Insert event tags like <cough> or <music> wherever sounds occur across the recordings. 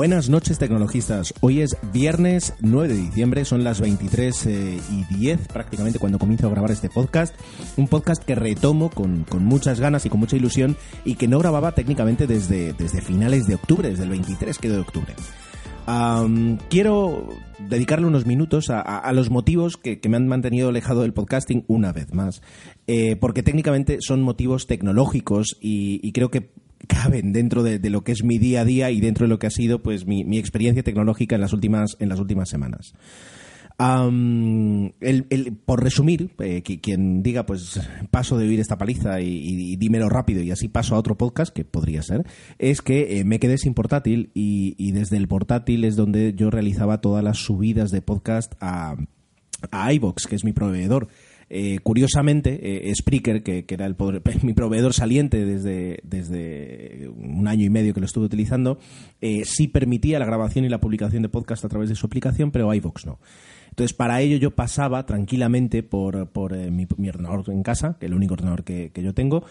Buenas noches tecnologistas, hoy es viernes 9 de diciembre, son las 23 eh, y 10 prácticamente cuando comienzo a grabar este podcast, un podcast que retomo con, con muchas ganas y con mucha ilusión y que no grababa técnicamente desde, desde finales de octubre, desde el 23 que de octubre. Quiero dedicarle unos minutos a, los motivos que, me han mantenido alejado del podcasting una vez más, Eh, porque técnicamente son motivos tecnológicos y creo que caben dentro de, lo que es mi día a día y dentro de lo que ha sido pues mi, mi experiencia tecnológica en las últimas en las últimas semanas. El- el- por resumir, eh, qui- quien diga, pues paso de oír esta paliza y, dímelo rápido y así paso a otro podcast, que podría ser, es que eh, me quedé sin portátil y, y desde el portátil es donde yo realizaba todas las subidas de podcast a, a iVox, que es mi proveedor. Eh, curiosamente, eh, Spreaker, que, era el poder- <laughs> mi proveedor saliente desde, desde un año y medio que lo estuve utilizando, eh, sí permitía la grabación y la publicación de podcast a través de su aplicación, pero iVox no. Entonces, para ello yo pasaba tranquilamente por, por eh, mi, mi ordenador en casa, que es el único ordenador que, que yo tengo,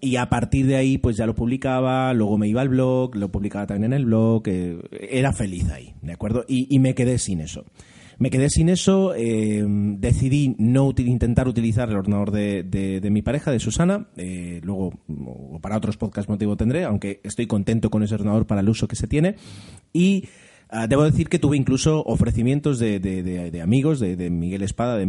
y a partir de ahí pues ya lo publicaba, luego me iba al blog, lo publicaba también en el blog, era feliz ahí, ¿de acuerdo? Y, y me quedé sin eso. Me quedé sin eso, eh, decidí no intentar utilizar el ordenador de, de- mi pareja, de Susana, eh, luego para otros podcasts motivo tendré, aunque estoy contento con ese ordenador para el uso que se tiene, y ah, debo decir que tuve incluso ofrecimientos de, de- de- de amigos, de, Miguel Espada, de,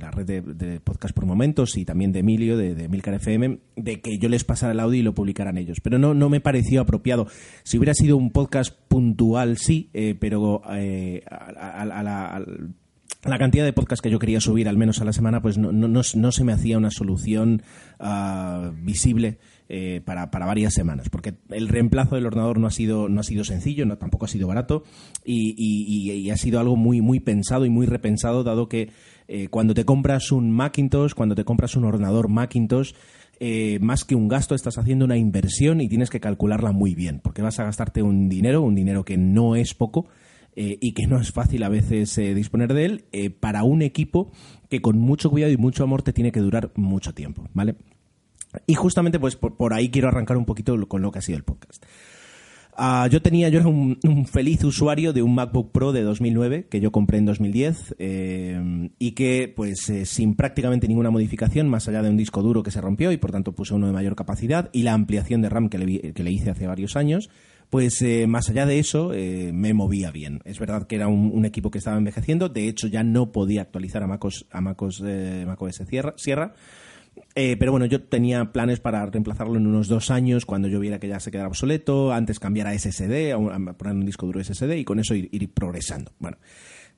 la red de, podcast por momentos, y también de Emilio, de, Milcar FM, de que yo les pasara el audio y lo publicaran ellos, pero no, no me pareció apropiado. Si hubiera sido un podcast puntual, sí, eh, pero eh, a, la, cantidad de podcasts que yo quería subir al menos a la semana, pues no, no, no, no se me hacía una solución ah, visible eh, para, para varias semanas, porque el reemplazo del ordenador no ha sido, no ha sido sencillo, no, tampoco ha sido barato y, y- ha sido algo muy, muy pensado y muy repensado, dado que eh, cuando te compras un Macintosh, cuando te compras un ordenador Macintosh, eh, más que un gasto, estás haciendo una inversión y tienes que calcularla muy bien, porque vas a gastarte un dinero, un dinero que no es poco, y que no es fácil a veces disponer de él para un equipo que con mucho cuidado y mucho amor te tiene que durar mucho tiempo, ¿vale? Y justamente pues por, por ahí quiero arrancar un poquito con lo que ha sido el podcast. Ah, yo tenía, yo era un, feliz usuario de un MacBook Pro de 2009 que yo compré en 2010 eh, y que, pues, eh, sin prácticamente ninguna modificación, más allá de un disco duro que se rompió y por tanto puse uno de mayor capacidad y la ampliación de RAM que le, que le hice hace varios años, pues eh, más allá de eso eh, me movía bien. Es verdad que era un, equipo que estaba envejeciendo, de hecho ya no podía actualizar a MacOS, a MacOS, macOS Sierra, Sierra eh, pero bueno, yo tenía planes para reemplazarlo en unos dos años cuando yo viera que ya se quedara obsoleto, antes cambiar a SSD, a, poner un disco duro SSD y con eso ir, progresando. Bueno,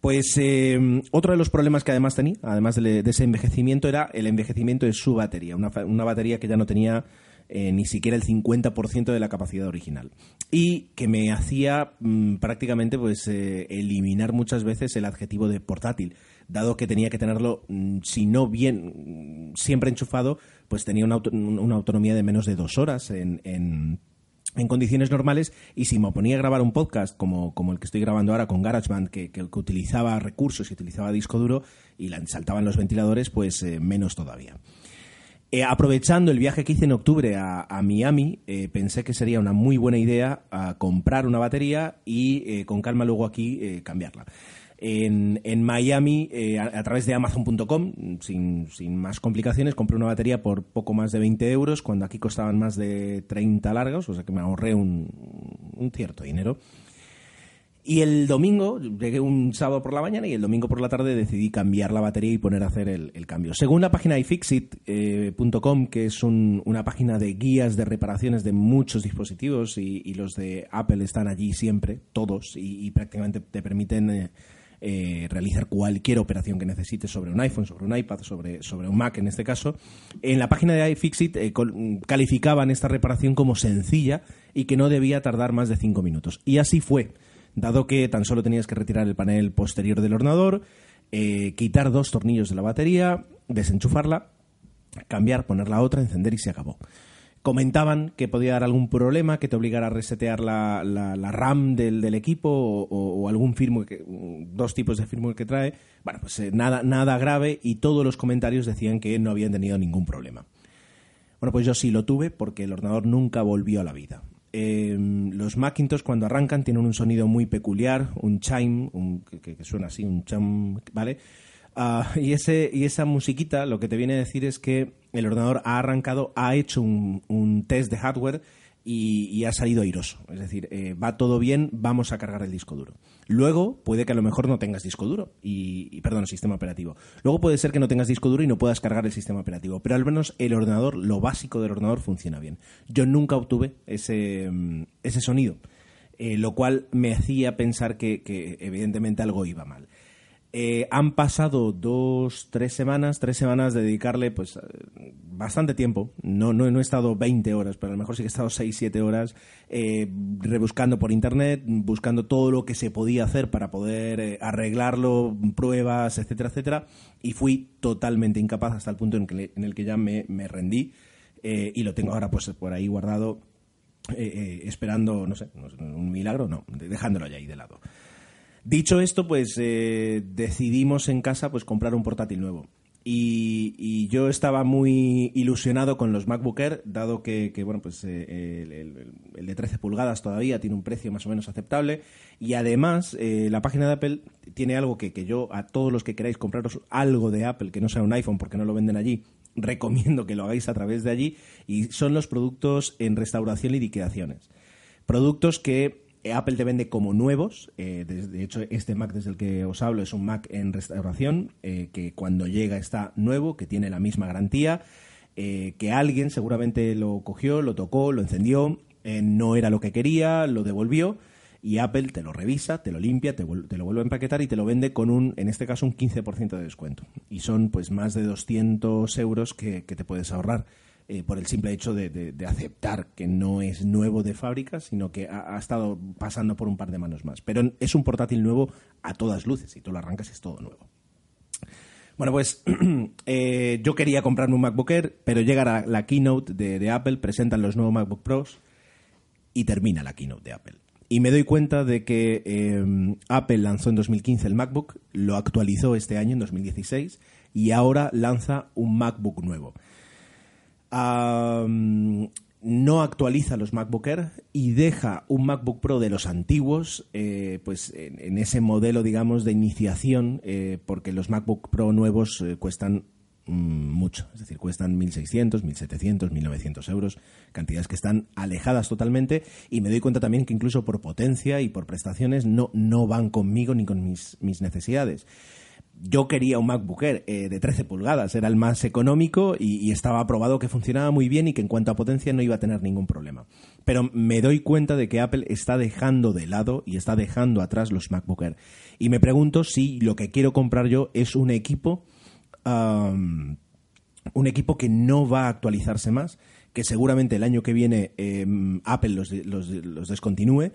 pues eh, otro de los problemas que además tenía, además de, de ese envejecimiento, era el envejecimiento de su batería. Una, una batería que ya no tenía eh, ni siquiera el 50% de la capacidad original. Y que me hacía mm, prácticamente pues eh, eliminar muchas veces el adjetivo de portátil, dado que tenía que tenerlo, mm, si no bien mm, siempre enchufado, pues tenía una, auto- una autonomía de menos de dos horas en- en condiciones normales y si me ponía a grabar un podcast como, como el que estoy grabando ahora con GarageBand, que, que, que utilizaba recursos y utilizaba disco duro y la- saltaban los ventiladores, pues eh, menos todavía. Eh, aprovechando el viaje que hice en octubre a, Miami, eh, pensé que sería una muy buena idea a comprar una batería y eh, con calma luego aquí cambiarla. En, Miami, a, a través de Amazon.com, sin, sin más complicaciones, compré una batería por poco más de 20 euros, cuando aquí costaban más de 30 largos, o sea que me ahorré un, un cierto dinero. Y el domingo, llegué un sábado por la mañana y el domingo por la tarde decidí cambiar la batería y poner a hacer el, cambio. Según la página ifixit.com, que es un- una página de guías de reparaciones de muchos dispositivos y, los de Apple están allí siempre, todos, y, y prácticamente te permiten eh, eh, realizar cualquier operación que necesites sobre un iPhone, sobre un iPad, sobre, sobre un Mac en este caso. En la página de iFixit eh, calificaban esta reparación como sencilla y que no debía tardar más de 5 minutos. Y así fue, dado que tan solo tenías que retirar el panel posterior del ordenador, eh, quitar dos tornillos de la batería, desenchufarla, cambiar, poner la otra, encender y se acabó comentaban que podía dar algún problema, que te obligara a resetear la, RAM del, equipo o, algún firmware, que, dos tipos de firmware que trae. Bueno, pues eh, nada, nada grave y todos los comentarios decían que no habían tenido ningún problema. Bueno, pues yo sí lo tuve porque el ordenador nunca volvió a la vida. Em, los Macintosh cuando arrancan tienen un sonido muy peculiar, un chime, que, que, suena así, un chime, ¿vale? Ah, y, ese, y esa musiquita lo que te viene a decir es que el ordenador ha arrancado, ha hecho un, test de hardware y, ha salido airoso. Es decir, eh, va todo bien, vamos a cargar el disco duro. Luego puede que a lo mejor no tengas disco duro, y, perdón, el sistema operativo. Luego puede ser que no tengas disco duro y no puedas cargar el sistema operativo, pero al menos el ordenador, lo básico del ordenador funciona bien. Yo nunca obtuve ese, mm, ese sonido, eh, lo cual me hacía pensar que evidentemente algo iba mal. Eh, han pasado dos, tres semanas, tres semanas de dedicarle pues eh, bastante tiempo. No, no, he estado 20 horas, pero a lo mejor sí que he estado 6, 7 horas eh, rebuscando por internet, buscando todo lo que se podía hacer para poder arreglarlo, pruebas, etcétera, etcétera. Y fui totalmente incapaz hasta el punto en, el que ya me, me rendí y lo tengo ahora pues por ahí guardado, esperando, no sé, un milagro, no, dejándolo ya ahí de lado. Dicho esto, pues eh, decidimos en casa pues comprar un portátil nuevo. Y, yo estaba muy ilusionado con los MacBook Air, dado que, bueno, pues eh, el, de 13 pulgadas todavía tiene un precio más o menos aceptable. Y además, eh, la página de Apple tiene algo que, que, yo, a todos los que queráis compraros algo de Apple, que no sea un iPhone porque no lo venden allí, recomiendo que lo hagáis a través de allí. Y son los productos en restauración y liquidaciones. Productos que Apple te vende como nuevos. Eh, de, hecho, este Mac desde el que os hablo es un Mac en restauración, eh, que cuando llega está nuevo, que tiene la misma garantía, que alguien seguramente lo cogió, lo tocó, lo encendió, no era lo que quería, lo devolvió. Y Apple te lo revisa, te lo limpia, te, lo vuelve a empaquetar y te lo vende con un, en este caso, un 15% de descuento. Y son pues más de 200 euros que te puedes ahorrar. Eh, por el simple hecho de, aceptar que no es nuevo de fábrica, sino que ha, estado pasando por un par de manos más. Pero es un portátil nuevo a todas luces, si tú lo arrancas es todo nuevo. Bueno, pues <clears throat> eh, yo quería comprarme un MacBook Air, pero llega la, la keynote de, Apple, presentan los nuevos MacBook Pros y termina la keynote de Apple. Y me doy cuenta de que eh, Apple lanzó en 2015 el MacBook, lo actualizó este año, en 2016, y ahora lanza un MacBook nuevo no actualiza los MacBook Air y deja un MacBook Pro de los antiguos eh, pues en, ese modelo digamos de iniciación eh, porque los MacBook Pro nuevos eh, cuestan mm, mucho, es decir, cuestan 1.600, 1.700, 1.900 euros, cantidades que están alejadas totalmente. Y me doy cuenta también que incluso por potencia y por prestaciones no, no van conmigo ni con mis, mis necesidades yo quería un MacBook Air eh, de 13 pulgadas, era el más económico y, estaba probado que funcionaba muy bien y que en cuanto a potencia no iba a tener ningún problema. Pero me doy cuenta de que Apple está dejando de lado y está dejando atrás los MacBook Air. Y me pregunto si lo que quiero comprar yo es un equipo, un equipo que no va a actualizarse más, que seguramente el año que viene em, Apple los, los descontinúe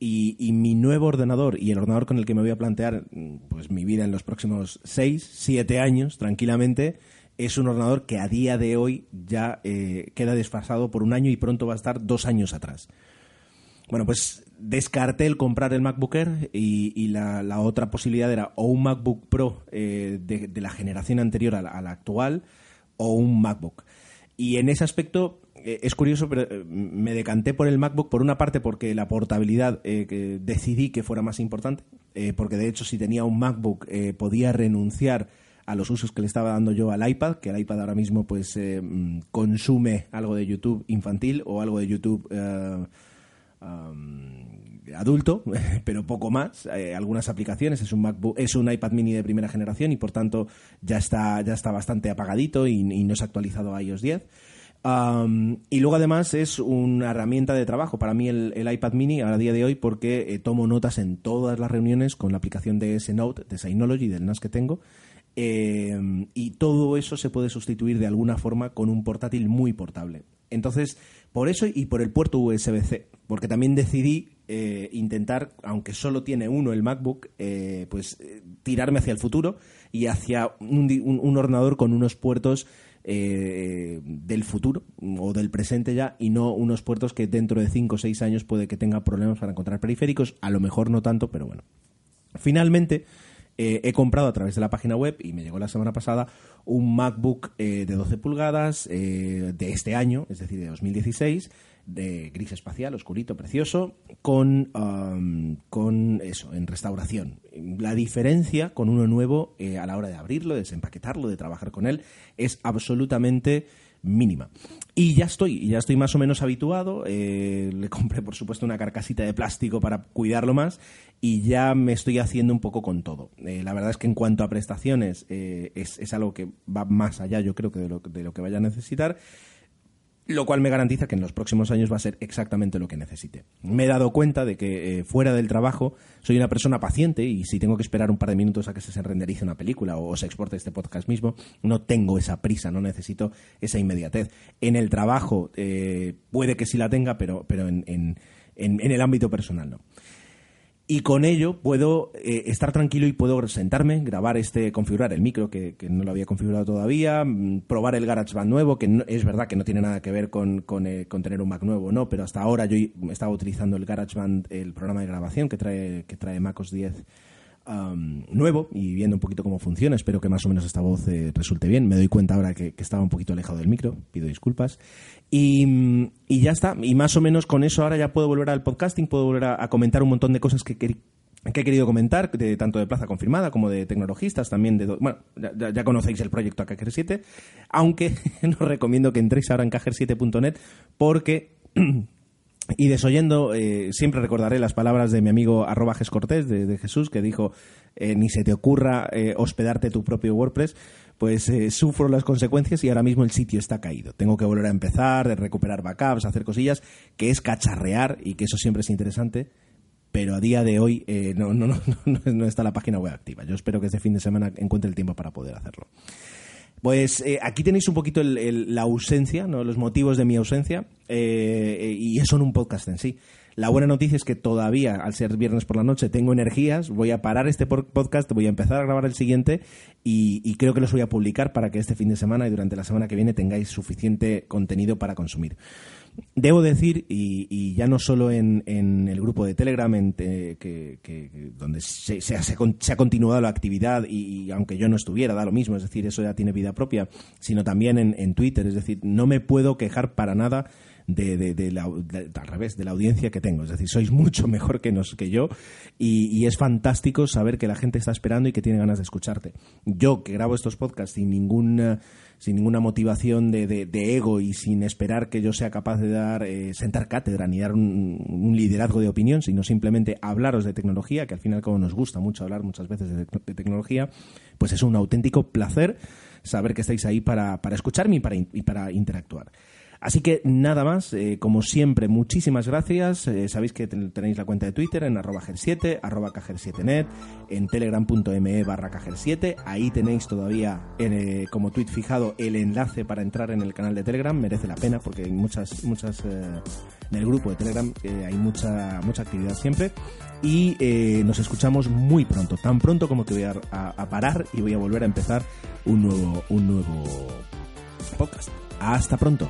y, mi nuevo ordenador y el ordenador con el que me voy a plantear pues mi vida en los próximos 6, 7 años, tranquilamente, es un ordenador que a día de hoy ya eh, queda desfasado por un año y pronto va a estar dos años atrás. Bueno, pues descarté el comprar el MacBook Air y, la, otra posibilidad era o un MacBook Pro eh, de, la generación anterior a la actual o un MacBook. Y en ese aspecto es curioso, pero eh, me decanté por el MacBook por una parte porque la portabilidad eh, decidí que fuera más importante, porque de hecho si tenía un MacBook podía renunciar a los usos que le estaba dando yo al iPad, que el iPad ahora mismo pues mm, consume algo de YouTube infantil o algo de YouTube adulto, <laughs> pero poco más. algunas aplicaciones es un MacBook, es un iPad Mini de primera generación y por tanto ya está ya está bastante apagadito y, y no se ha actualizado a iOS 10 y luego además es una herramienta de trabajo para mí el, iPad mini a día de hoy porque eh, tomo notas en todas las reuniones con la aplicación de S Note, de Synology, del NAS que tengo. Em, y todo eso se puede sustituir de alguna forma con un portátil muy portable. Entonces, por eso y por el puerto USB-C, porque también decidí eh, intentar, aunque solo tiene uno el MacBook, eh, pues tirarme hacia el futuro y hacia un ordenador con unos puertos eh, del futuro o del presente ya y no unos puertos que dentro de 5 o 6 años puede que tenga problemas para encontrar periféricos, a lo mejor no tanto, pero bueno. Finalmente, eh, he comprado a través de la página web y me llegó la semana pasada un MacBook eh, de 12 pulgadas de este año, es decir, de 2016 de gris espacial, oscurito, precioso, con, con eso, en restauración. La diferencia con uno nuevo eh, a la hora de abrirlo, de desempaquetarlo, de trabajar con él, es absolutamente mínima. Y ya estoy, ya estoy más o menos habituado. Eh, le compré, por supuesto, una carcasita de plástico para cuidarlo más y ya me estoy haciendo un poco con todo. Eh, la verdad es que en cuanto a prestaciones es, es, algo que va más allá, yo creo que de lo, de lo que vaya a necesitar lo cual me garantiza que en los próximos años va a ser exactamente lo que necesite. Me he dado cuenta de que eh, fuera del trabajo soy una persona paciente y si tengo que esperar un par de minutos a que se renderice una película o, se exporte este podcast mismo, no tengo esa prisa, no necesito esa inmediatez. En el trabajo eh, puede que sí la tenga, pero, pero en, en, en el ámbito personal no y con ello puedo eh, estar tranquilo y puedo sentarme, grabar este, configurar el micro que, no lo había configurado todavía, mm, probar el GarageBand nuevo, que es verdad que no tiene nada que ver con, eh, con, tener un Mac nuevo, no, pero hasta ahora yo estaba utilizando el GarageBand, el programa de grabación que trae, que trae MacOS 10 nuevo y viendo un poquito cómo funciona. Espero que más o menos esta voz eh, resulte bien. Me doy cuenta ahora que, estaba un poquito alejado del micro, pido disculpas. Y, ya está. Y más o menos con eso ahora ya puedo volver al podcasting, puedo volver a, comentar un montón de cosas que, que, he querido comentar, de, tanto de Plaza Confirmada como de tecnologistas, también de... Bueno, ya, conocéis el proyecto AKG7, aunque <laughs> no recomiendo que entréis ahora en kg7.net porque <clears throat> y desoyendo, eh, siempre recordaré las palabras de mi amigo arroba Cortés de, Jesús, que dijo, eh, ni se te ocurra eh, hospedarte tu propio WordPress, pues sufro las consecuencias y ahora mismo el sitio está caído. Tengo que volver a empezar, recuperar backups, hacer cosillas, que es cacharrear y que eso siempre es interesante, pero a día de hoy no, no, <laughs> no, no, está la página web activa. Yo espero que este fin de semana encuentre el tiempo para poder hacerlo. Pues eh, aquí tenéis un poquito la ausencia, ¿no? los motivos de mi ausencia, eh, y eso en un podcast en sí. La buena noticia es que todavía, al ser viernes por la noche, tengo energías, voy a parar este podcast, voy a empezar a grabar el siguiente y, y creo que los voy a publicar para que este fin de semana y durante la semana que viene tengáis suficiente contenido para consumir. Debo decir, y, ya no solo en, el grupo de Telegram, que, donde se, ha continuado la actividad y, aunque yo no estuviera, da lo mismo, es decir, eso ya tiene vida propia, sino también en, Twitter, es decir, no me puedo quejar para nada de, la, al revés, de la audiencia que tengo. Es decir, sois mucho <laughs> mejor que, nos, que yo y, es fantástico saber que la gente está esperando y que tiene ganas de escucharte. Yo, que grabo estos podcasts sin ninguna sin ninguna motivación de, ego y sin esperar que yo sea capaz de dar eh, sentar cátedra ni dar un, liderazgo de opinión, sino simplemente hablaros de tecnología, que al final como nos gusta mucho hablar muchas veces de, tecnología, pues es un auténtico placer saber que estáis ahí para, para escucharme y para, y para interactuar. Así que nada más, eh, como siempre, muchísimas gracias. Eh, sabéis que tenéis la cuenta de Twitter en arroba 7 arroba 7 net en telegram.me barra 7 Ahí tenéis todavía eh, como tweet fijado el enlace para entrar en el canal de Telegram. Merece la pena porque hay muchas, muchas en el grupo de Telegram hay mucha, mucha actividad siempre. Y nos escuchamos muy pronto, tan pronto como que voy a, a parar y voy a volver a empezar un nuevo, un nuevo podcast. Hasta pronto.